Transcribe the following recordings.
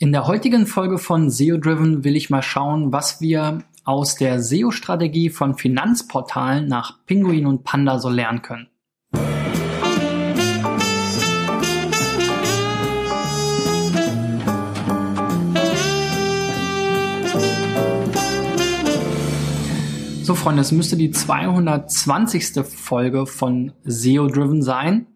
In der heutigen Folge von SEO Driven will ich mal schauen, was wir aus der SEO-Strategie von Finanzportalen nach Pinguin und Panda so lernen können. So, Freunde, es müsste die 220. Folge von SEO Driven sein,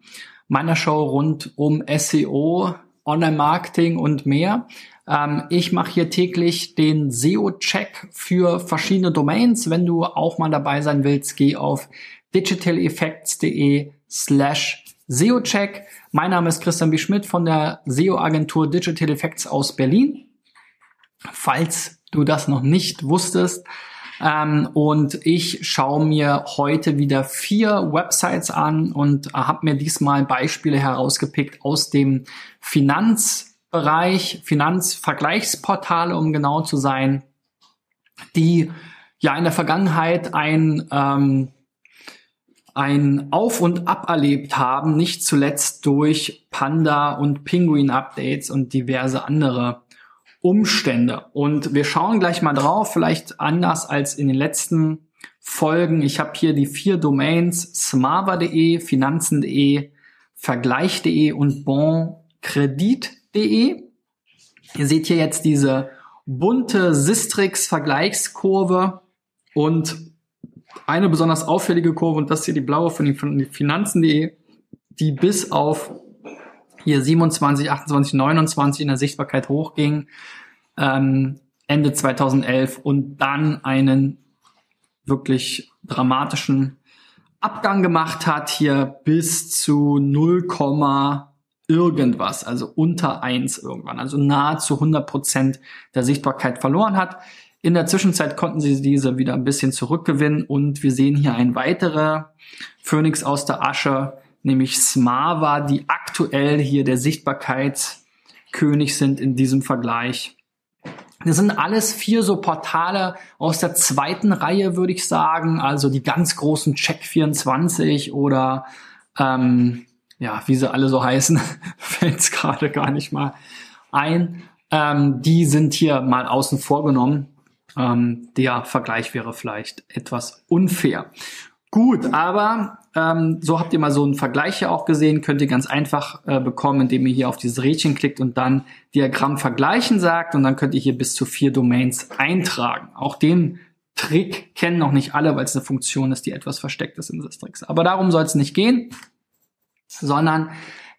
meiner Show rund um SEO, Online-Marketing und mehr. Ähm, ich mache hier täglich den SEO-Check für verschiedene Domains. Wenn du auch mal dabei sein willst, geh auf digitaleffects.de slash SEO-Check. Mein Name ist Christian B. Schmidt von der SEO-Agentur Digital Effects aus Berlin. Falls du das noch nicht wusstest, ähm, und ich schaue mir heute wieder vier Websites an und habe mir diesmal Beispiele herausgepickt aus dem Finanzbereich, Finanzvergleichsportale, um genau zu sein, die ja in der Vergangenheit ein ähm, ein Auf und Ab erlebt haben, nicht zuletzt durch Panda und Penguin Updates und diverse andere Umstände. Und wir schauen gleich mal drauf, vielleicht anders als in den letzten Folgen. Ich habe hier die vier Domains smava.de, finanzen.de, vergleich.de und bonkredit.de. Ihr seht hier jetzt diese bunte Sistrix-Vergleichskurve und eine besonders auffällige Kurve, und das hier die blaue von den Finanzen.de, die bis auf hier 27, 28, 29 in der Sichtbarkeit hochging, ähm, Ende 2011 und dann einen wirklich dramatischen Abgang gemacht hat, hier bis zu 0, irgendwas, also unter eins irgendwann, also nahezu 100 Prozent der Sichtbarkeit verloren hat. In der Zwischenzeit konnten sie diese wieder ein bisschen zurückgewinnen und wir sehen hier ein weiterer Phoenix aus der Asche, nämlich Smava, die aktuell hier der Sichtbarkeitskönig sind in diesem Vergleich. Das sind alles vier so Portale aus der zweiten Reihe, würde ich sagen. Also die ganz großen Check24 oder ähm, ja, wie sie alle so heißen, fällt es gerade gar nicht mal ein. Ähm, die sind hier mal außen vor genommen. Ähm, der Vergleich wäre vielleicht etwas unfair. Gut, aber ähm, so habt ihr mal so einen Vergleich hier auch gesehen, könnt ihr ganz einfach äh, bekommen, indem ihr hier auf dieses Rädchen klickt und dann Diagramm vergleichen sagt und dann könnt ihr hier bis zu vier Domains eintragen. Auch den Trick kennen noch nicht alle, weil es eine Funktion ist, die etwas versteckt ist in Sistrix. Aber darum soll es nicht gehen, sondern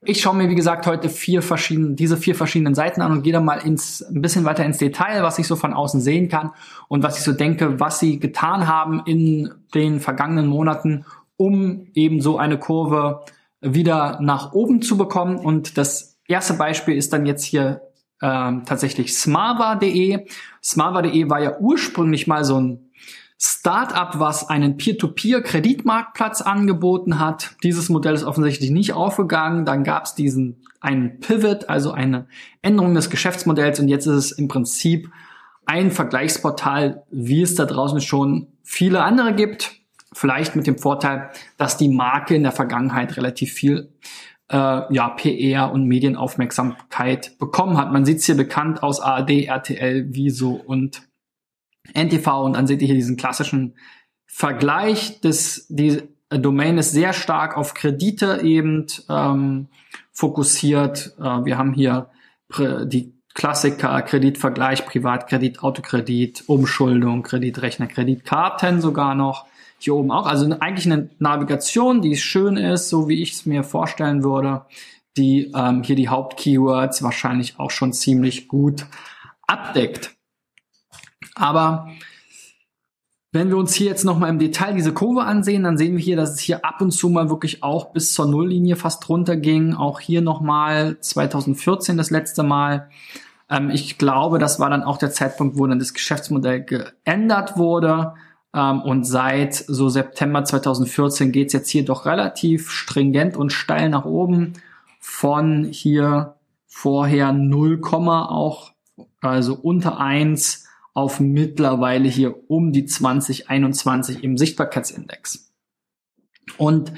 ich schaue mir, wie gesagt, heute vier verschiedene, diese vier verschiedenen Seiten an und gehe dann mal ins, ein bisschen weiter ins Detail, was ich so von außen sehen kann und was ich so denke, was sie getan haben in den vergangenen Monaten, um eben so eine Kurve wieder nach oben zu bekommen. Und das erste Beispiel ist dann jetzt hier ähm, tatsächlich smava.de. Smava.de war ja ursprünglich mal so ein Startup, was einen Peer-to-Peer-Kreditmarktplatz angeboten hat. Dieses Modell ist offensichtlich nicht aufgegangen. Dann gab es diesen einen Pivot, also eine Änderung des Geschäftsmodells und jetzt ist es im Prinzip ein Vergleichsportal, wie es da draußen schon viele andere gibt. Vielleicht mit dem Vorteil, dass die Marke in der Vergangenheit relativ viel äh, ja, PR und Medienaufmerksamkeit bekommen hat. Man sieht es hier bekannt aus ARD, RTL, Wieso und NTV und dann seht ihr hier diesen klassischen Vergleich. Das, die Domain ist sehr stark auf Kredite eben ähm, fokussiert. Äh, wir haben hier die Klassiker, Kreditvergleich, Privatkredit, Autokredit, Umschuldung, Kreditrechner, Kreditkarten sogar noch hier oben auch. Also eigentlich eine Navigation, die schön ist, so wie ich es mir vorstellen würde, die ähm, hier die Hauptkeywords wahrscheinlich auch schon ziemlich gut abdeckt. Aber wenn wir uns hier jetzt nochmal im Detail diese Kurve ansehen, dann sehen wir hier, dass es hier ab und zu mal wirklich auch bis zur Nulllinie fast runter ging. Auch hier nochmal 2014 das letzte Mal. Ähm, ich glaube, das war dann auch der Zeitpunkt, wo dann das Geschäftsmodell geändert wurde. Ähm, und seit so September 2014 geht es jetzt hier doch relativ stringent und steil nach oben von hier vorher 0, auch, also unter eins auf mittlerweile hier um die 2021 im Sichtbarkeitsindex. Und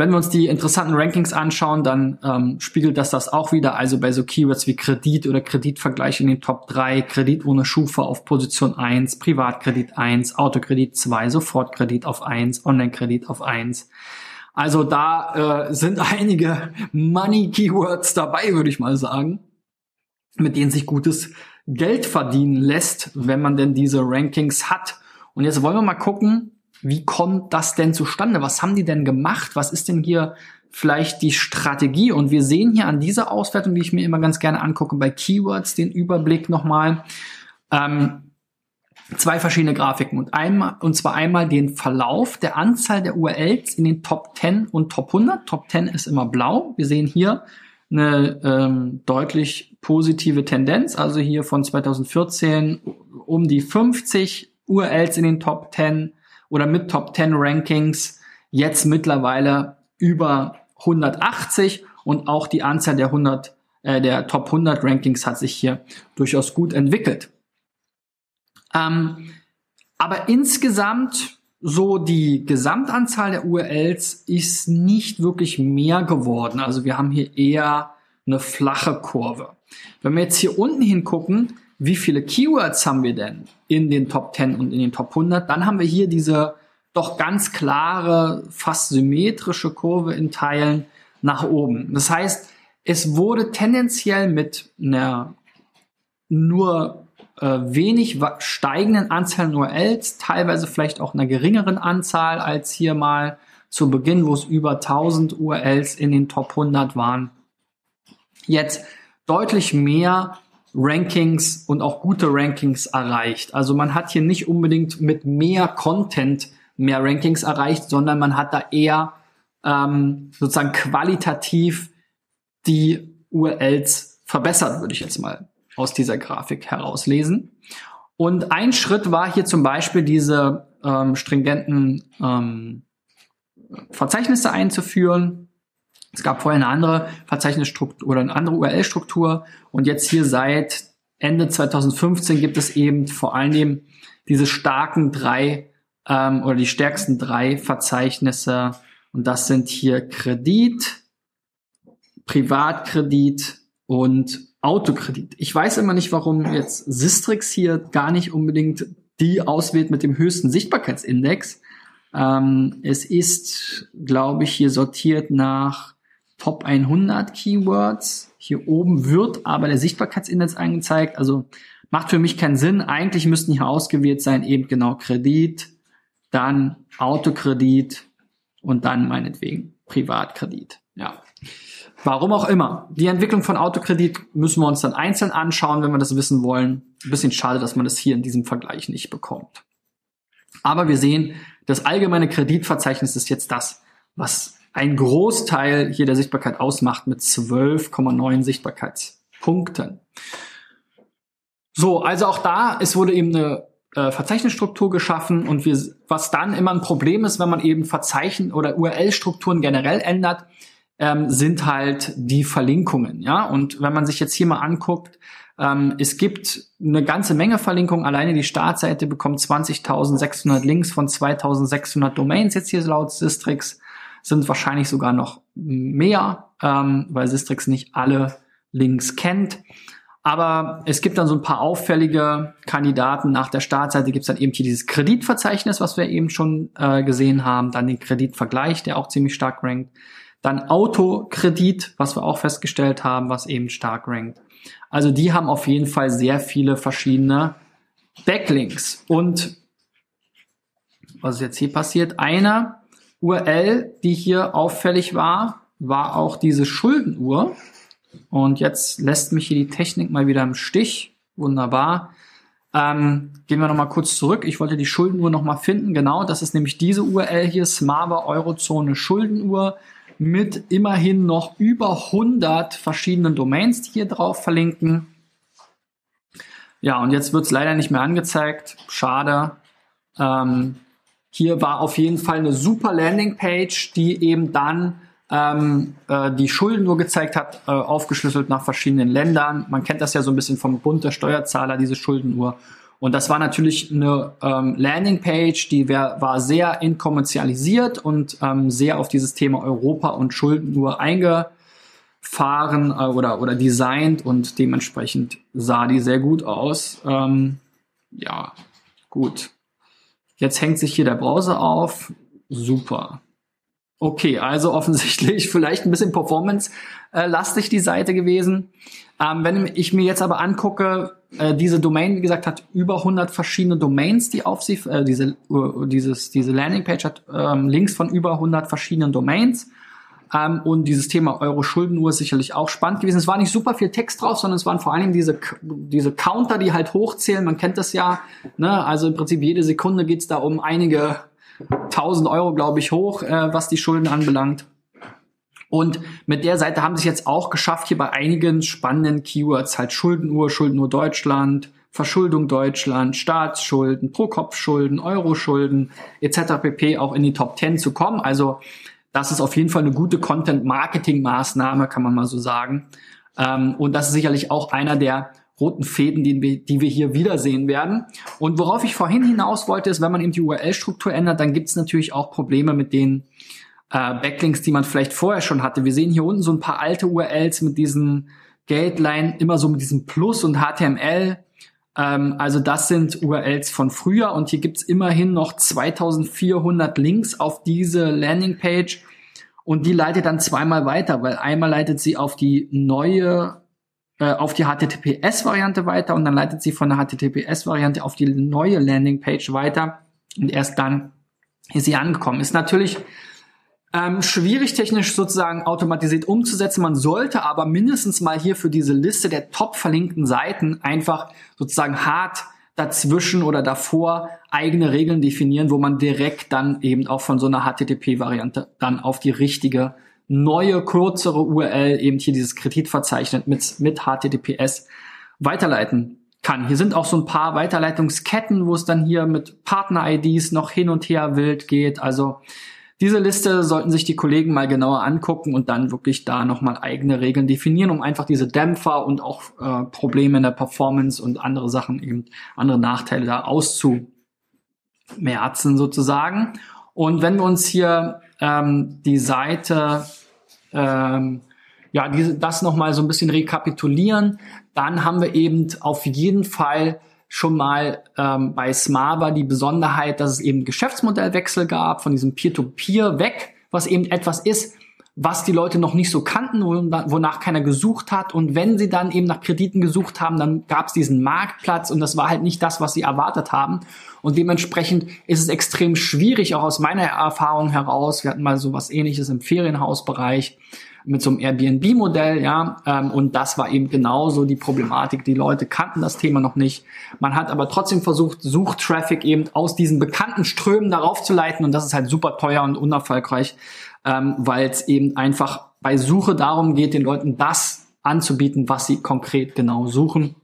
Wenn wir uns die interessanten Rankings anschauen, dann ähm, spiegelt das das auch wieder. Also bei so Keywords wie Kredit oder Kreditvergleich in den Top 3, Kredit ohne Schufa auf Position 1, Privatkredit 1, Autokredit 2, Sofortkredit auf 1, Onlinekredit auf 1. Also da äh, sind einige Money-Keywords dabei, würde ich mal sagen, mit denen sich gutes Geld verdienen lässt, wenn man denn diese Rankings hat. Und jetzt wollen wir mal gucken, wie kommt das denn zustande? Was haben die denn gemacht? Was ist denn hier vielleicht die Strategie? Und wir sehen hier an dieser Auswertung, die ich mir immer ganz gerne angucke, bei Keywords den Überblick nochmal. Ähm, zwei verschiedene Grafiken und einmal, und zwar einmal den Verlauf der Anzahl der URLs in den Top 10 und Top 100. Top 10 ist immer blau. Wir sehen hier eine ähm, deutlich positive Tendenz, also hier von 2014 um die 50 URLs in den Top 10 oder mit Top 10 Rankings jetzt mittlerweile über 180 und auch die Anzahl der 100 äh, der Top 100 Rankings hat sich hier durchaus gut entwickelt. Ähm, aber insgesamt so die Gesamtanzahl der URLs ist nicht wirklich mehr geworden. Also wir haben hier eher eine flache Kurve. Wenn wir jetzt hier unten hingucken, wie viele Keywords haben wir denn in den Top 10 und in den Top 100, dann haben wir hier diese doch ganz klare, fast symmetrische Kurve in Teilen nach oben. Das heißt, es wurde tendenziell mit einer nur äh, wenig steigenden Anzahl URLs, teilweise vielleicht auch einer geringeren Anzahl als hier mal zu Beginn, wo es über 1000 URLs in den Top 100 waren. Jetzt deutlich mehr Rankings und auch gute Rankings erreicht. Also man hat hier nicht unbedingt mit mehr Content mehr Rankings erreicht, sondern man hat da eher ähm, sozusagen qualitativ die URLs verbessert, würde ich jetzt mal aus dieser Grafik herauslesen. Und ein Schritt war hier zum Beispiel diese ähm, stringenten ähm, Verzeichnisse einzuführen. Es gab vorher eine andere Verzeichnisstruktur oder eine andere URL-Struktur und jetzt hier seit Ende 2015 gibt es eben vor allem diese starken drei ähm, oder die stärksten drei Verzeichnisse und das sind hier Kredit, Privatkredit und Autokredit. Ich weiß immer nicht, warum jetzt Sistrix hier gar nicht unbedingt die auswählt mit dem höchsten Sichtbarkeitsindex. Ähm, es ist, glaube ich, hier sortiert nach Top 100 Keywords. Hier oben wird aber der Sichtbarkeitsindex angezeigt. Also macht für mich keinen Sinn. Eigentlich müssten hier ausgewählt sein eben genau Kredit, dann Autokredit und dann meinetwegen Privatkredit. Ja. Warum auch immer. Die Entwicklung von Autokredit müssen wir uns dann einzeln anschauen, wenn wir das wissen wollen. Ein bisschen schade, dass man das hier in diesem Vergleich nicht bekommt. Aber wir sehen, das allgemeine Kreditverzeichnis ist jetzt das, was ein Großteil hier der Sichtbarkeit ausmacht mit 12,9 Sichtbarkeitspunkten. So, also auch da, es wurde eben eine äh, Verzeichnisstruktur geschaffen und wir, was dann immer ein Problem ist, wenn man eben Verzeichnen oder URL-Strukturen generell ändert, ähm, sind halt die Verlinkungen. Ja, und wenn man sich jetzt hier mal anguckt, ähm, es gibt eine ganze Menge Verlinkungen. Alleine die Startseite bekommt 20.600 Links von 2.600 Domains jetzt hier laut Sistrix. Sind wahrscheinlich sogar noch mehr, ähm, weil Sistrix nicht alle Links kennt. Aber es gibt dann so ein paar auffällige Kandidaten. Nach der Startseite gibt es dann eben hier dieses Kreditverzeichnis, was wir eben schon äh, gesehen haben. Dann den Kreditvergleich, der auch ziemlich stark rankt. Dann Autokredit, was wir auch festgestellt haben, was eben stark rankt. Also die haben auf jeden Fall sehr viele verschiedene Backlinks. Und was ist jetzt hier passiert? Eine URL, die hier auffällig war, war auch diese Schuldenuhr. Und jetzt lässt mich hier die Technik mal wieder im Stich. Wunderbar. Ähm, gehen wir nochmal kurz zurück. Ich wollte die Schuldenuhr nochmal finden. Genau, das ist nämlich diese URL hier, Smava Eurozone Schuldenuhr mit immerhin noch über 100 verschiedenen Domains, die hier drauf verlinken. Ja, und jetzt wird es leider nicht mehr angezeigt. Schade. Ähm, hier war auf jeden Fall eine super Landingpage, die eben dann ähm, äh, die Schulden nur gezeigt hat, äh, aufgeschlüsselt nach verschiedenen Ländern. Man kennt das ja so ein bisschen vom Bund der Steuerzahler, diese Schuldenuhr. Und das war natürlich eine ähm, Landingpage, die wär, war sehr inkommerzialisiert und ähm, sehr auf dieses Thema Europa und Schulden nur eingefahren äh, oder, oder designt und dementsprechend sah die sehr gut aus. Ähm, ja, gut. Jetzt hängt sich hier der Browser auf. Super. Okay, also offensichtlich vielleicht ein bisschen performance-lastig die Seite gewesen. Ähm, wenn ich mir jetzt aber angucke, äh, diese Domain, wie gesagt, hat über 100 verschiedene Domains, die auf sie, äh, diese, uh, dieses, diese Landingpage hat ähm, Links von über 100 verschiedenen Domains. Ähm, und dieses Thema Euro-Schuldenuhr ist sicherlich auch spannend gewesen. Es war nicht super viel Text drauf, sondern es waren vor allem diese, diese Counter, die halt hochzählen. Man kennt das ja. Ne? Also im Prinzip jede Sekunde geht's da um einige 1000 Euro, glaube ich, hoch, äh, was die Schulden anbelangt. Und mit der Seite haben sie es jetzt auch geschafft, hier bei einigen spannenden Keywords, halt Schuldenuhr, Schuldenuhr Deutschland, Verschuldung Deutschland, Staatsschulden, Pro-Kopf-Schulden, Euro-Schulden etc. pp. auch in die Top 10 zu kommen. Also das ist auf jeden Fall eine gute Content-Marketing-Maßnahme, kann man mal so sagen. Ähm, und das ist sicherlich auch einer der roten Fäden, die wir, die wir hier wiedersehen werden. Und worauf ich vorhin hinaus wollte, ist, wenn man eben die URL-Struktur ändert, dann gibt es natürlich auch Probleme mit den äh, Backlinks, die man vielleicht vorher schon hatte. Wir sehen hier unten so ein paar alte URLs mit diesen Geldline, immer so mit diesem Plus und HTML. Ähm, also das sind URLs von früher und hier gibt's immerhin noch 2400 Links auf diese Landingpage und die leitet dann zweimal weiter, weil einmal leitet sie auf die neue äh, auf die HTTPS-Variante weiter und dann leitet sie von der HTTPS-Variante auf die neue Landingpage weiter und erst dann ist sie angekommen. Ist natürlich ähm, schwierig technisch sozusagen automatisiert umzusetzen. Man sollte aber mindestens mal hier für diese Liste der top verlinkten Seiten einfach sozusagen hart dazwischen oder davor eigene Regeln definieren, wo man direkt dann eben auch von so einer HTTP-Variante dann auf die richtige neue, kürzere URL eben hier dieses Kreditverzeichnis mit, mit HTTPS weiterleiten kann. Hier sind auch so ein paar Weiterleitungsketten, wo es dann hier mit Partner-IDs noch hin und her wild geht. Also diese Liste sollten sich die Kollegen mal genauer angucken und dann wirklich da nochmal eigene Regeln definieren, um einfach diese Dämpfer und auch äh, Probleme in der Performance und andere Sachen, eben andere Nachteile da auszumerzen sozusagen. Und wenn wir uns hier ähm, die Seite ähm, ja, diese, das nochmal so ein bisschen rekapitulieren, dann haben wir eben auf jeden Fall schon mal ähm, bei Smava die Besonderheit, dass es eben Geschäftsmodellwechsel gab von diesem Peer-to-Peer -Peer weg, was eben etwas ist, was die Leute noch nicht so kannten, wonach keiner gesucht hat. Und wenn sie dann eben nach Krediten gesucht haben, dann gab es diesen Marktplatz und das war halt nicht das, was sie erwartet haben. Und dementsprechend ist es extrem schwierig, auch aus meiner Erfahrung heraus. Wir hatten mal so was ähnliches im Ferienhausbereich mit so einem Airbnb-Modell, ja, ähm, und das war eben genauso die Problematik. Die Leute kannten das Thema noch nicht. Man hat aber trotzdem versucht, Suchtraffic eben aus diesen bekannten Strömen darauf zu leiten und das ist halt super teuer und unerfolgreich, ähm, weil es eben einfach bei Suche darum geht, den Leuten das anzubieten, was sie konkret genau suchen.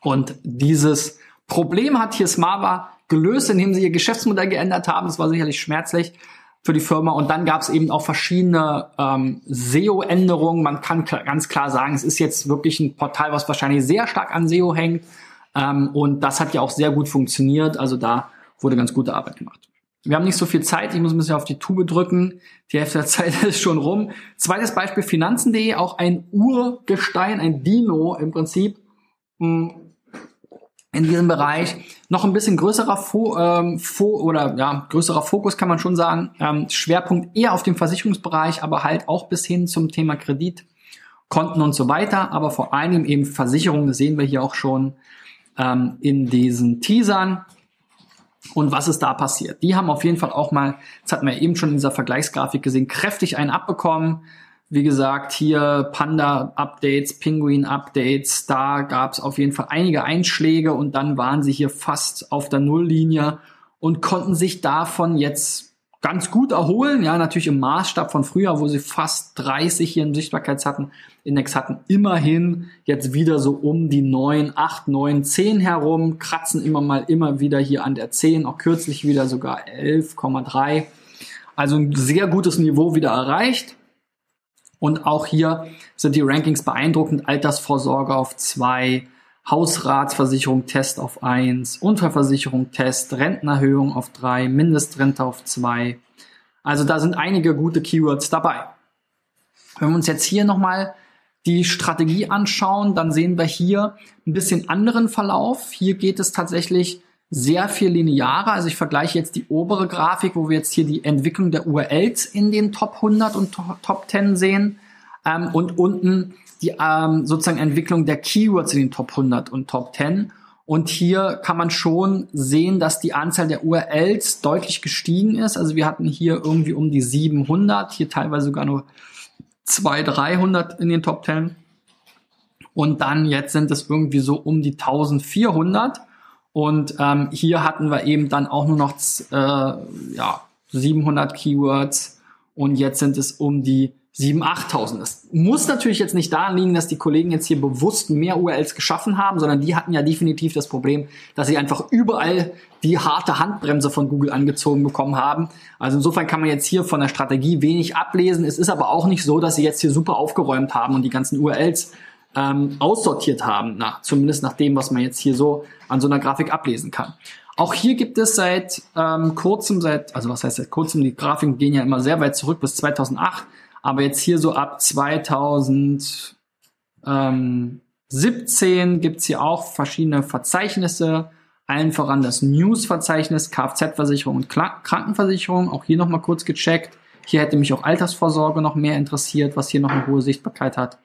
Und dieses Problem hat hier Smava gelöst, indem sie ihr Geschäftsmodell geändert haben. Das war sicherlich schmerzlich für die Firma. Und dann gab es eben auch verschiedene ähm, SEO-Änderungen. Man kann ganz klar sagen, es ist jetzt wirklich ein Portal, was wahrscheinlich sehr stark an SEO hängt. Ähm, und das hat ja auch sehr gut funktioniert. Also da wurde ganz gute Arbeit gemacht. Wir haben nicht so viel Zeit, ich muss ein bisschen auf die Tube drücken. Die Hälfte der Zeit ist schon rum. Zweites Beispiel, Finanzen.de, auch ein Urgestein, ein Dino im Prinzip hm, in diesem Bereich. Noch ein bisschen größerer Fo ähm, Fo oder ja, größerer Fokus kann man schon sagen. Ähm, Schwerpunkt eher auf dem Versicherungsbereich, aber halt auch bis hin zum Thema Kredit, Konten und so weiter. Aber vor allem eben Versicherungen, sehen wir hier auch schon ähm, in diesen Teasern. Und was ist da passiert? Die haben auf jeden Fall auch mal, das hatten wir eben schon in dieser Vergleichsgrafik gesehen, kräftig einen abbekommen. Wie gesagt, hier Panda-Updates, Penguin-Updates, da gab es auf jeden Fall einige Einschläge und dann waren sie hier fast auf der Nulllinie und konnten sich davon jetzt ganz gut erholen. Ja, natürlich im Maßstab von früher, wo sie fast 30 hier im Sichtbarkeits hatten, Index hatten, immerhin jetzt wieder so um die 9, 8, 9, 10 herum, kratzen immer mal immer wieder hier an der 10, auch kürzlich wieder sogar 11,3. Also ein sehr gutes Niveau wieder erreicht. Und auch hier sind die Rankings beeindruckend. Altersvorsorge auf 2, Hausratsversicherung Test auf eins, Unfallversicherung Test, Rentenerhöhung auf drei, Mindestrente auf zwei. Also da sind einige gute Keywords dabei. Wenn wir uns jetzt hier nochmal die Strategie anschauen, dann sehen wir hier ein bisschen anderen Verlauf. Hier geht es tatsächlich sehr viel linearer. Also ich vergleiche jetzt die obere Grafik, wo wir jetzt hier die Entwicklung der URLs in den Top 100 und Top 10 sehen ähm, und unten die ähm, sozusagen Entwicklung der Keywords in den Top 100 und Top 10. Und hier kann man schon sehen, dass die Anzahl der URLs deutlich gestiegen ist. Also wir hatten hier irgendwie um die 700, hier teilweise sogar nur 200, 300 in den Top 10. Und dann jetzt sind es irgendwie so um die 1400. Und ähm, hier hatten wir eben dann auch nur noch äh, ja, 700 Keywords. Und jetzt sind es um die 7.000, 8.000. Das muss natürlich jetzt nicht daran liegen, dass die Kollegen jetzt hier bewusst mehr URLs geschaffen haben, sondern die hatten ja definitiv das Problem, dass sie einfach überall die harte Handbremse von Google angezogen bekommen haben. Also insofern kann man jetzt hier von der Strategie wenig ablesen. Es ist aber auch nicht so, dass sie jetzt hier super aufgeräumt haben und die ganzen URLs ähm, aussortiert haben, na, zumindest nach dem, was man jetzt hier so an so einer Grafik ablesen kann. Auch hier gibt es seit ähm, kurzem, seit, also was heißt seit kurzem, die Grafiken gehen ja immer sehr weit zurück bis 2008, aber jetzt hier so ab 2017 gibt's hier auch verschiedene Verzeichnisse, allen voran das News-Verzeichnis, Kfz-Versicherung und Krankenversicherung. Auch hier nochmal kurz gecheckt. Hier hätte mich auch Altersvorsorge noch mehr interessiert, was hier noch eine hohe Sichtbarkeit hat.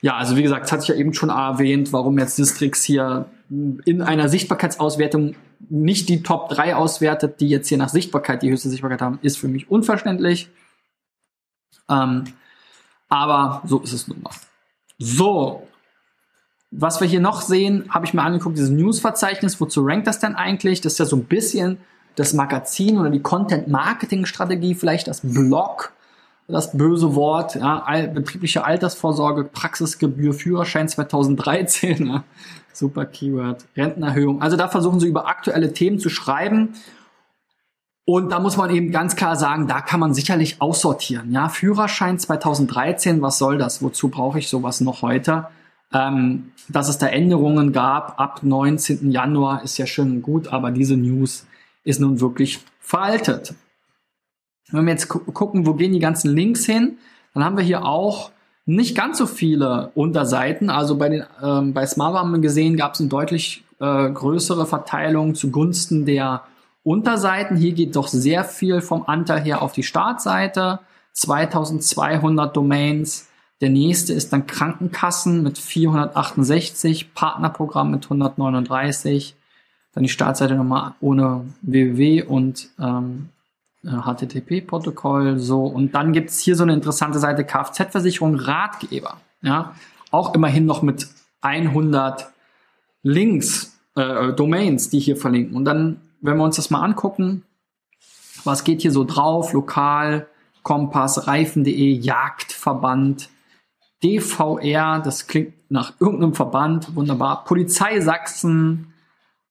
Ja, also wie gesagt, es hat sich ja eben schon erwähnt, warum jetzt Distrix hier in einer Sichtbarkeitsauswertung nicht die Top 3 auswertet, die jetzt hier nach Sichtbarkeit die höchste Sichtbarkeit haben, ist für mich unverständlich. Ähm, aber so ist es nun mal. So, was wir hier noch sehen, habe ich mir angeguckt, dieses News-Verzeichnis. Wozu rankt das denn eigentlich? Das ist ja so ein bisschen das Magazin oder die Content-Marketing-Strategie, vielleicht das Blog, das böse Wort, ja, betriebliche Altersvorsorge, Praxisgebühr, Führerschein 2013, ja, super Keyword, Rentenerhöhung. Also da versuchen sie über aktuelle Themen zu schreiben und da muss man eben ganz klar sagen, da kann man sicherlich aussortieren. Ja, Führerschein 2013, was soll das? Wozu brauche ich sowas noch heute? Ähm, dass es da Änderungen gab ab 19. Januar ist ja schön gut, aber diese News ist nun wirklich veraltet. Wenn wir jetzt gucken, wo gehen die ganzen Links hin, dann haben wir hier auch nicht ganz so viele Unterseiten. Also bei den ähm, bei Smava haben wir gesehen, gab es eine deutlich äh, größere Verteilung zugunsten der Unterseiten. Hier geht doch sehr viel vom Anteil her auf die Startseite. 2200 Domains. Der nächste ist dann Krankenkassen mit 468, Partnerprogramm mit 139, dann die Startseite nochmal ohne www und ähm, HTTP-Protokoll. So und dann gibt's hier so eine interessante Seite Kfz-Versicherung Ratgeber. Ja, auch immerhin noch mit 100 Links, äh, Domains, die hier verlinken. Und dann wenn wir uns das mal angucken, was geht hier so drauf? Lokal, Kompass, Reifen.de, Jagdverband, DVR, das klingt nach irgendeinem Verband, wunderbar. Polizei Sachsen,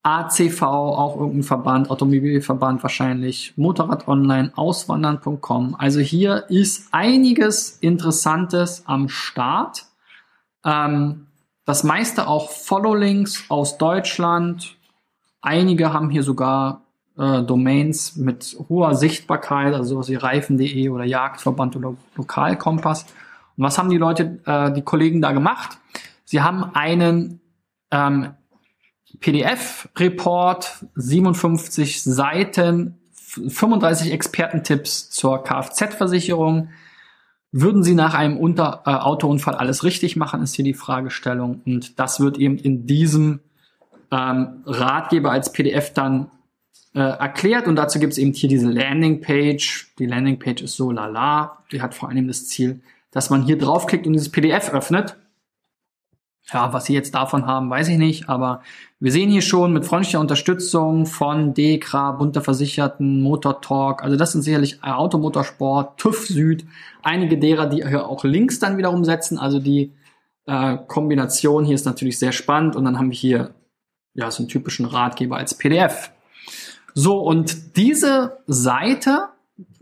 ACV, auch irgendein Verband, Automobilverband wahrscheinlich, Motorrad Online, Auswandern.com. Also hier ist einiges Interessantes am Start. Ähm, das meiste auch Follow-Links aus Deutschland, Einige haben hier sogar äh, Domains mit hoher Sichtbarkeit, also sowas wie Reifen.de oder Jagdverband oder Lokalkompass. Und was haben die Leute, äh, die Kollegen da gemacht? Sie haben einen ähm, PDF-Report, 57 Seiten, 35 Expertentipps zur Kfz-Versicherung. Würden Sie nach einem Unter äh, Autounfall alles richtig machen, ist hier die Fragestellung. Und das wird eben in diesem ähm, Ratgeber als PDF dann äh, erklärt und dazu gibt es eben hier diese Landingpage. Die Landingpage ist so lala, die hat vor allem das Ziel, dass man hier draufklickt und dieses PDF öffnet. Ja, was sie jetzt davon haben, weiß ich nicht, aber wir sehen hier schon mit freundlicher Unterstützung von DEKRA, bunter Versicherten, Motor Talk, also das sind sicherlich Automotorsport, TÜV Süd, einige derer, die hier auch Links dann wiederum setzen, also die äh, Kombination hier ist natürlich sehr spannend und dann haben wir hier ja, so einen typischen Ratgeber als PDF. So, und diese Seite,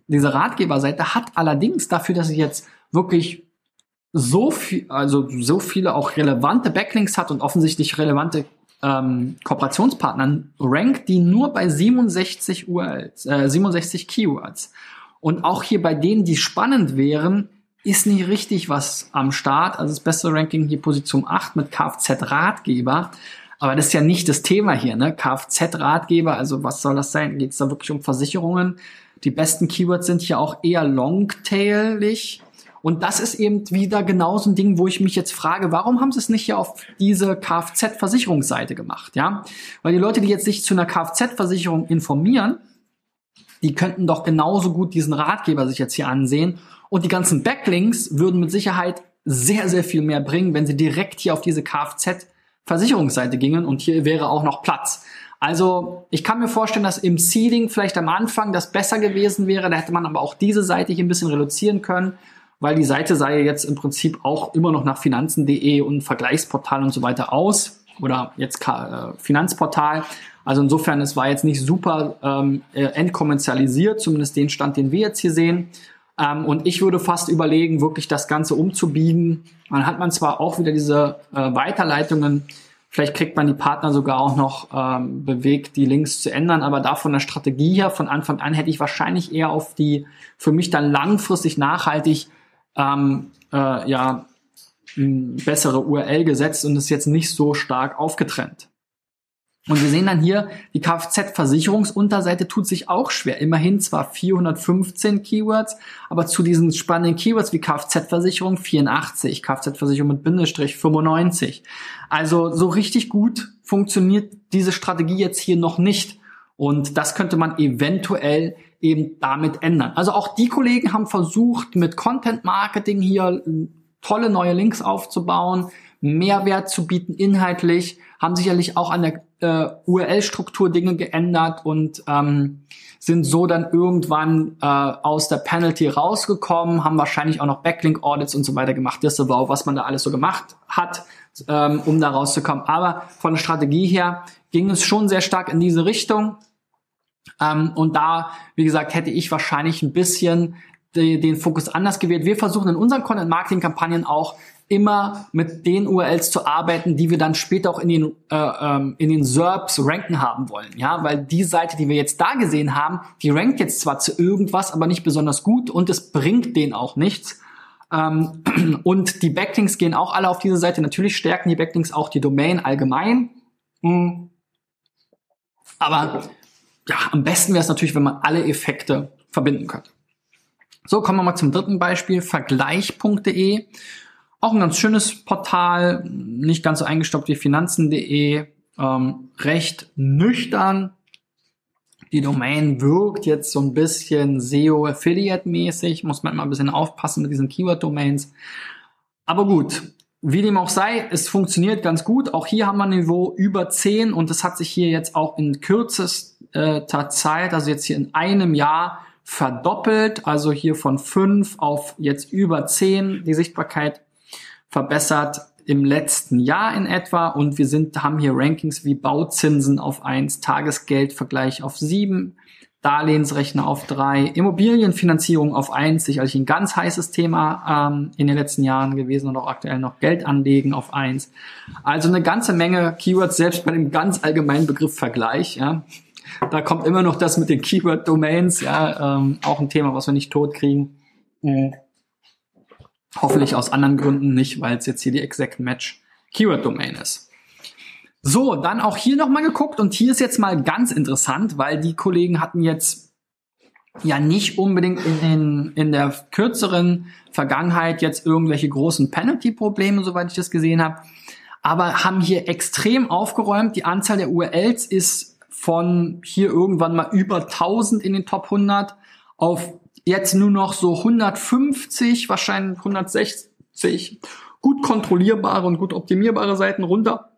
diese Ratgeberseite hat allerdings dafür, dass sie jetzt wirklich so viel, also so viele auch relevante Backlinks hat und offensichtlich relevante ähm, Kooperationspartnern rankt die nur bei 67 URLs, äh, 67 Keywords. Und auch hier bei denen, die spannend wären, ist nicht richtig was am Start. Also das beste Ranking hier Position 8 mit Kfz-Ratgeber. Aber das ist ja nicht das Thema hier, ne? Kfz-Ratgeber, also was soll das sein? Geht es da wirklich um Versicherungen? Die besten Keywords sind hier auch eher longtailig. Und das ist eben wieder genau so ein Ding, wo ich mich jetzt frage, warum haben sie es nicht hier auf diese Kfz-Versicherungsseite gemacht, ja? Weil die Leute, die jetzt sich zu einer Kfz-Versicherung informieren, die könnten doch genauso gut diesen Ratgeber sich jetzt hier ansehen. Und die ganzen Backlinks würden mit Sicherheit sehr, sehr viel mehr bringen, wenn sie direkt hier auf diese Kfz-Versicherungsseite gingen und hier wäre auch noch Platz. Also ich kann mir vorstellen, dass im Seeding vielleicht am Anfang das besser gewesen wäre. Da hätte man aber auch diese Seite hier ein bisschen reduzieren können weil die Seite sei jetzt im Prinzip auch immer noch nach finanzen.de und Vergleichsportal und so weiter aus oder jetzt äh, Finanzportal. Also insofern, es war jetzt nicht super ähm, äh, entkommerzialisiert, zumindest den Stand, den wir jetzt hier sehen. Ähm, und ich würde fast überlegen, wirklich das Ganze umzubiegen. Dann hat man zwar auch wieder diese äh, Weiterleitungen, vielleicht kriegt man die Partner sogar auch noch ähm, bewegt, die Links zu ändern, aber da von der Strategie her von Anfang an hätte ich wahrscheinlich eher auf die für mich dann langfristig nachhaltig ähm, äh, ja, bessere URL gesetzt und ist jetzt nicht so stark aufgetrennt. Und wir sehen dann hier, die Kfz-Versicherungsunterseite tut sich auch schwer. Immerhin zwar 415 Keywords, aber zu diesen spannenden Keywords wie Kfz-Versicherung 84, Kfz-Versicherung mit Bindestrich 95. Also so richtig gut funktioniert diese Strategie jetzt hier noch nicht. Und das könnte man eventuell eben damit ändern. Also auch die Kollegen haben versucht, mit Content Marketing hier äh, tolle neue Links aufzubauen, Mehrwert zu bieten inhaltlich, haben sicherlich auch an der äh, URL-Struktur Dinge geändert und ähm, sind so dann irgendwann äh, aus der Penalty rausgekommen, haben wahrscheinlich auch noch Backlink-Audits und so weiter gemacht, das aber was man da alles so gemacht hat, ähm, um da rauszukommen. Aber von der Strategie her ging es schon sehr stark in diese Richtung. Ähm, und da, wie gesagt, hätte ich wahrscheinlich ein bisschen de, den Fokus anders gewählt. Wir versuchen in unseren Content-Marketing-Kampagnen auch immer mit den URLs zu arbeiten, die wir dann später auch in den äh, ähm, in den SERPs ranken haben wollen, ja, weil die Seite, die wir jetzt da gesehen haben, die rankt jetzt zwar zu irgendwas, aber nicht besonders gut und es bringt denen auch nichts. Ähm, und die Backlinks gehen auch alle auf diese Seite. Natürlich stärken die Backlinks auch die Domain allgemein. Mhm. Aber ja, am besten wäre es natürlich, wenn man alle Effekte verbinden könnte. So, kommen wir mal zum dritten Beispiel, vergleich.de. Auch ein ganz schönes Portal, nicht ganz so eingestoppt wie finanzen.de, ähm, recht nüchtern. Die Domain wirkt jetzt so ein bisschen SEO-Affiliate-mäßig, muss man immer ein bisschen aufpassen mit diesen Keyword-Domains. Aber gut, wie dem auch sei, es funktioniert ganz gut. Auch hier haben wir ein Niveau über 10 und es hat sich hier jetzt auch in kürzest äh, Zeit, also jetzt hier in einem Jahr verdoppelt, also hier von fünf auf jetzt über zehn die Sichtbarkeit verbessert im letzten Jahr in etwa und wir sind, haben hier Rankings wie Bauzinsen auf eins, Tagesgeldvergleich auf sieben, Darlehensrechner auf drei, Immobilienfinanzierung auf eins, sicherlich ein ganz heißes Thema ähm, in den letzten Jahren gewesen und auch aktuell noch Geld anlegen auf eins. Also eine ganze Menge Keywords, selbst bei dem ganz allgemeinen Begriff Vergleich, ja, da kommt immer noch das mit den Keyword-Domains, ja, ähm, auch ein Thema, was wir nicht tot kriegen. Mhm. Hoffentlich aus anderen Gründen nicht, weil es jetzt hier die Exact Match Keyword-Domain ist. So, dann auch hier nochmal geguckt und hier ist jetzt mal ganz interessant, weil die Kollegen hatten jetzt ja nicht unbedingt in, den, in der kürzeren Vergangenheit jetzt irgendwelche großen Penalty-Probleme, soweit ich das gesehen habe, aber haben hier extrem aufgeräumt. Die Anzahl der URLs ist von hier irgendwann mal über 1000 in den Top 100 auf jetzt nur noch so 150, wahrscheinlich 160 gut kontrollierbare und gut optimierbare Seiten runter.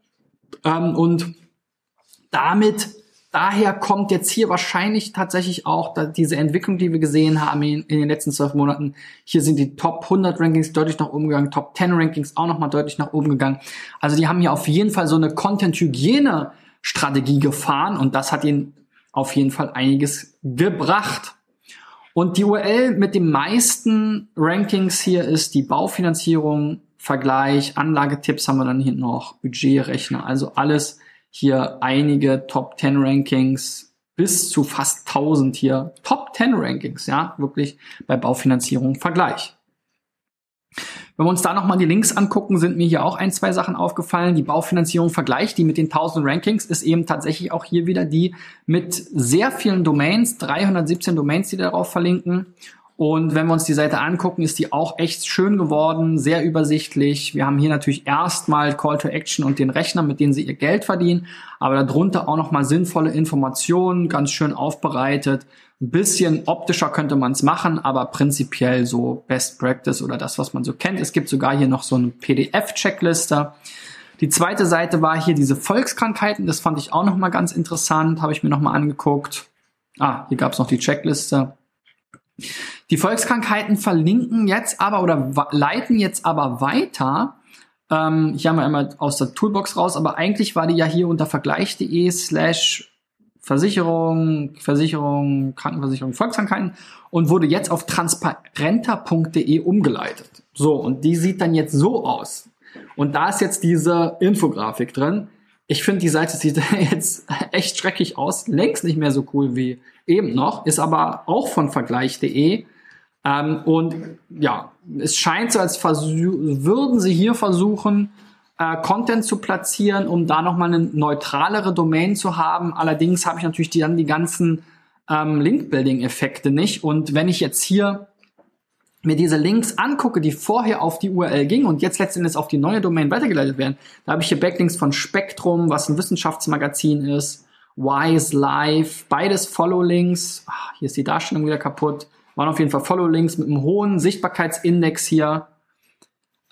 Ähm, und damit, daher kommt jetzt hier wahrscheinlich tatsächlich auch diese Entwicklung, die wir gesehen haben in, in den letzten zwölf Monaten. Hier sind die Top 100 Rankings deutlich nach oben gegangen, Top 10 Rankings auch nochmal deutlich nach oben gegangen. Also die haben hier auf jeden Fall so eine Content-Hygiene Strategie gefahren und das hat ihnen auf jeden Fall einiges gebracht. Und die URL mit den meisten Rankings hier ist die Baufinanzierung, Vergleich, Anlagetipps haben wir dann hier noch, Budgetrechner, also alles hier einige Top 10 Rankings bis zu fast 1000 hier Top 10 Rankings, ja, wirklich bei Baufinanzierung Vergleich. Wenn wir uns da nochmal die Links angucken, sind mir hier auch ein, zwei Sachen aufgefallen. Die Baufinanzierung Vergleich, die mit den 1000 Rankings, ist eben tatsächlich auch hier wieder die mit sehr vielen Domains, 317 Domains, die darauf verlinken. Und wenn wir uns die Seite angucken, ist die auch echt schön geworden, sehr übersichtlich. Wir haben hier natürlich erstmal Call to Action und den Rechner, mit denen Sie Ihr Geld verdienen, aber darunter auch nochmal sinnvolle Informationen, ganz schön aufbereitet. Ein bisschen optischer könnte man es machen, aber prinzipiell so Best Practice oder das, was man so kennt. Es gibt sogar hier noch so eine PDF-Checkliste. Die zweite Seite war hier diese Volkskrankheiten. Das fand ich auch noch mal ganz interessant. Habe ich mir noch mal angeguckt. Ah, hier gab es noch die Checkliste. Die Volkskrankheiten verlinken jetzt aber oder leiten jetzt aber weiter. Ähm, hier haben wir einmal aus der Toolbox raus, aber eigentlich war die ja hier unter vergleich.de slash Versicherung, Versicherung, Krankenversicherung, Volkskrankheiten und wurde jetzt auf transparenter.de umgeleitet. So, und die sieht dann jetzt so aus. Und da ist jetzt diese Infografik drin. Ich finde, die Seite sieht jetzt echt schrecklich aus. Längst nicht mehr so cool wie eben noch, ist aber auch von vergleich.de. Ähm, und ja, es scheint so, als würden sie hier versuchen, äh, Content zu platzieren, um da nochmal eine neutralere Domain zu haben. Allerdings habe ich natürlich dann die ganzen ähm, Link-Building-Effekte nicht. Und wenn ich jetzt hier mir diese Links angucke, die vorher auf die URL gingen und jetzt letztendlich auf die neue Domain weitergeleitet werden, da habe ich hier Backlinks von Spektrum, was ein Wissenschaftsmagazin ist, Wise Live, beides Follow-Links. Ah, hier ist die Darstellung wieder kaputt. Waren auf jeden Fall Follow-Links mit einem hohen Sichtbarkeitsindex hier.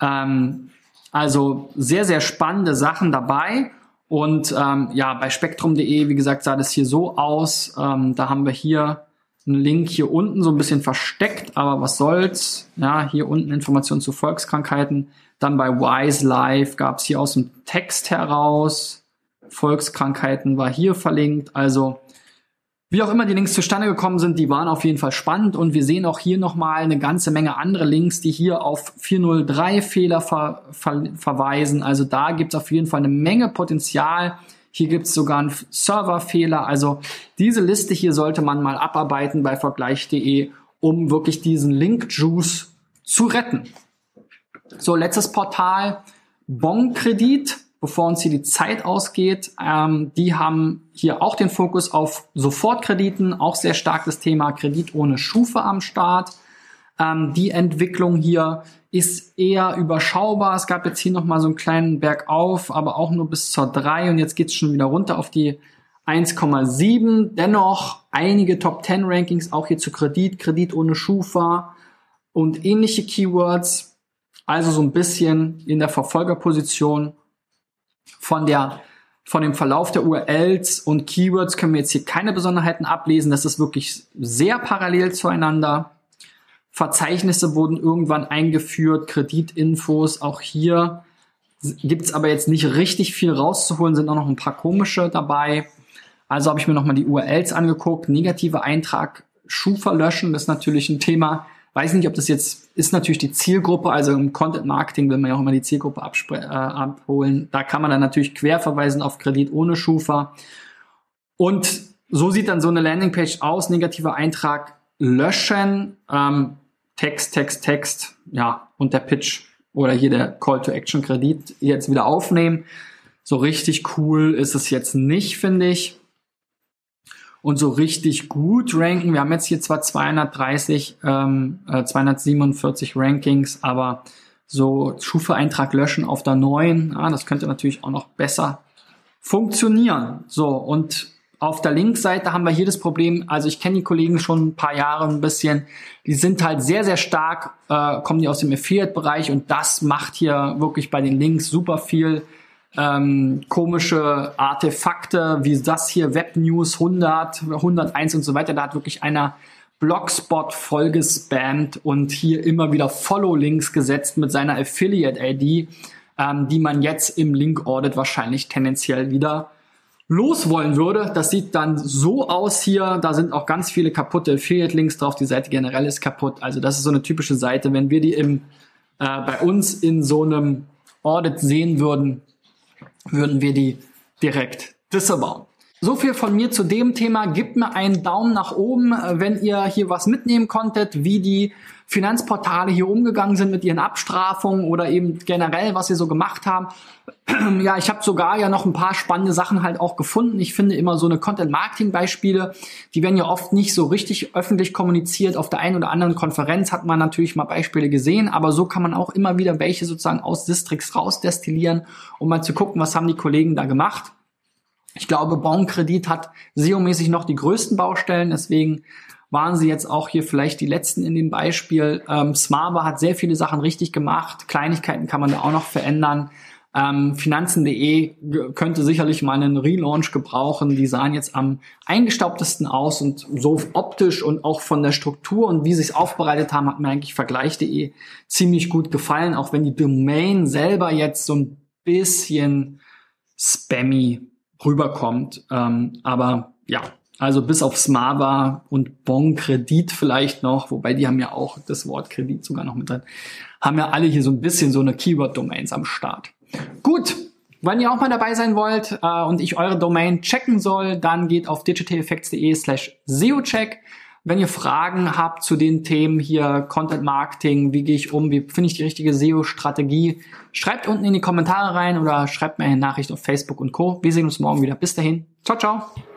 Ähm, also sehr, sehr spannende Sachen dabei. Und ähm, ja, bei spektrum.de, wie gesagt, sah das hier so aus. Ähm, da haben wir hier einen Link hier unten so ein bisschen versteckt, aber was soll's. Ja, hier unten Informationen zu Volkskrankheiten. Dann bei Wise Life gab es hier aus dem Text heraus. Volkskrankheiten war hier verlinkt. Also wie auch immer die Links zustande gekommen sind, die waren auf jeden Fall spannend und wir sehen auch hier nochmal eine ganze Menge andere Links, die hier auf 403-Fehler ver ver verweisen. Also da gibt es auf jeden Fall eine Menge Potenzial. Hier gibt es sogar einen Serverfehler. Also diese Liste hier sollte man mal abarbeiten bei vergleich.de, um wirklich diesen Link-Juice zu retten. So, letztes Portal, Bonkredit bevor uns hier die Zeit ausgeht. Ähm, die haben hier auch den Fokus auf Sofortkrediten, auch sehr stark das Thema Kredit ohne Schufe am Start. Ähm, die Entwicklung hier ist eher überschaubar. Es gab jetzt hier nochmal so einen kleinen Bergauf, aber auch nur bis zur 3 und jetzt geht's schon wieder runter auf die 1,7. Dennoch einige Top 10 Rankings auch hier zu Kredit, Kredit ohne Schufa und ähnliche Keywords. Also so ein bisschen in der Verfolgerposition von der von dem Verlauf der URLs und Keywords können wir jetzt hier keine Besonderheiten ablesen. Das ist wirklich sehr parallel zueinander. Verzeichnisse wurden irgendwann eingeführt, Kreditinfos auch hier. Gibt es aber jetzt nicht richtig viel rauszuholen, sind auch noch ein paar komische dabei. Also habe ich mir nochmal die URLs angeguckt. Negativer Eintrag, Schufa löschen, das ist natürlich ein Thema, Weiß nicht, ob das jetzt ist natürlich die Zielgruppe, also im Content Marketing will man ja auch immer die Zielgruppe äh, abholen. Da kann man dann natürlich quer verweisen auf Kredit ohne Schufa. Und so sieht dann so eine Landingpage aus, negativer Eintrag löschen, ähm, Text, Text, Text, ja, und der Pitch oder hier der Call to Action Kredit jetzt wieder aufnehmen. So richtig cool ist es jetzt nicht, finde ich und so richtig gut ranken. Wir haben jetzt hier zwar 230, ähm, äh, 247 Rankings, aber so Schufa-Eintrag löschen auf der neuen, ja, das könnte natürlich auch noch besser funktionieren. So, und auf der Linkseite haben wir hier das Problem, also ich kenne die Kollegen schon ein paar Jahre ein bisschen, die sind halt sehr, sehr stark, äh, kommen die aus dem Affiliate-Bereich und das macht hier wirklich bei den Links super viel ähm, komische Artefakte, wie das hier, Web News 100, 101 und so weiter. Da hat wirklich einer Blogspot voll gespammt und hier immer wieder Follow-Links gesetzt mit seiner Affiliate-ID, ähm, die man jetzt im Link-Audit wahrscheinlich tendenziell wieder loswollen würde. Das sieht dann so aus hier. Da sind auch ganz viele kaputte Affiliate-Links drauf. Die Seite generell ist kaputt. Also das ist so eine typische Seite. Wenn wir die im, äh, bei uns in so einem Audit sehen würden, würden wir die direkt disavowen. So viel von mir zu dem Thema. Gebt mir einen Daumen nach oben, äh, wenn ihr hier was mitnehmen konntet, wie die Finanzportale hier umgegangen sind mit ihren Abstrafungen oder eben generell, was sie so gemacht haben. Ja, ich habe sogar ja noch ein paar spannende Sachen halt auch gefunden. Ich finde immer so eine Content-Marketing-Beispiele, die werden ja oft nicht so richtig öffentlich kommuniziert. Auf der einen oder anderen Konferenz hat man natürlich mal Beispiele gesehen, aber so kann man auch immer wieder welche sozusagen aus Districts rausdestillieren, um mal zu gucken, was haben die Kollegen da gemacht. Ich glaube, Baunkredit hat SEO-mäßig noch die größten Baustellen, deswegen waren sie jetzt auch hier vielleicht die letzten in dem Beispiel. Ähm, Smava hat sehr viele Sachen richtig gemacht. Kleinigkeiten kann man da auch noch verändern. Ähm, Finanzen.de könnte sicherlich mal einen Relaunch gebrauchen. Die sahen jetzt am eingestaubtesten aus und so optisch und auch von der Struktur und wie sie es aufbereitet haben, hat mir eigentlich Vergleich.de ziemlich gut gefallen, auch wenn die Domain selber jetzt so ein bisschen spammy rüberkommt. Ähm, aber ja, also bis auf Smava und Bon Kredit vielleicht noch, wobei die haben ja auch das Wort Kredit sogar noch mit drin, haben ja alle hier so ein bisschen so eine Keyword-Domains am Start. Gut, wenn ihr auch mal dabei sein wollt äh, und ich eure Domain checken soll, dann geht auf digitaleffects.de slash SEOcheck. Wenn ihr Fragen habt zu den Themen hier, Content Marketing, wie gehe ich um, wie finde ich die richtige SEO-Strategie, schreibt unten in die Kommentare rein oder schreibt mir eine Nachricht auf Facebook und Co. Wir sehen uns morgen wieder. Bis dahin. Ciao, ciao.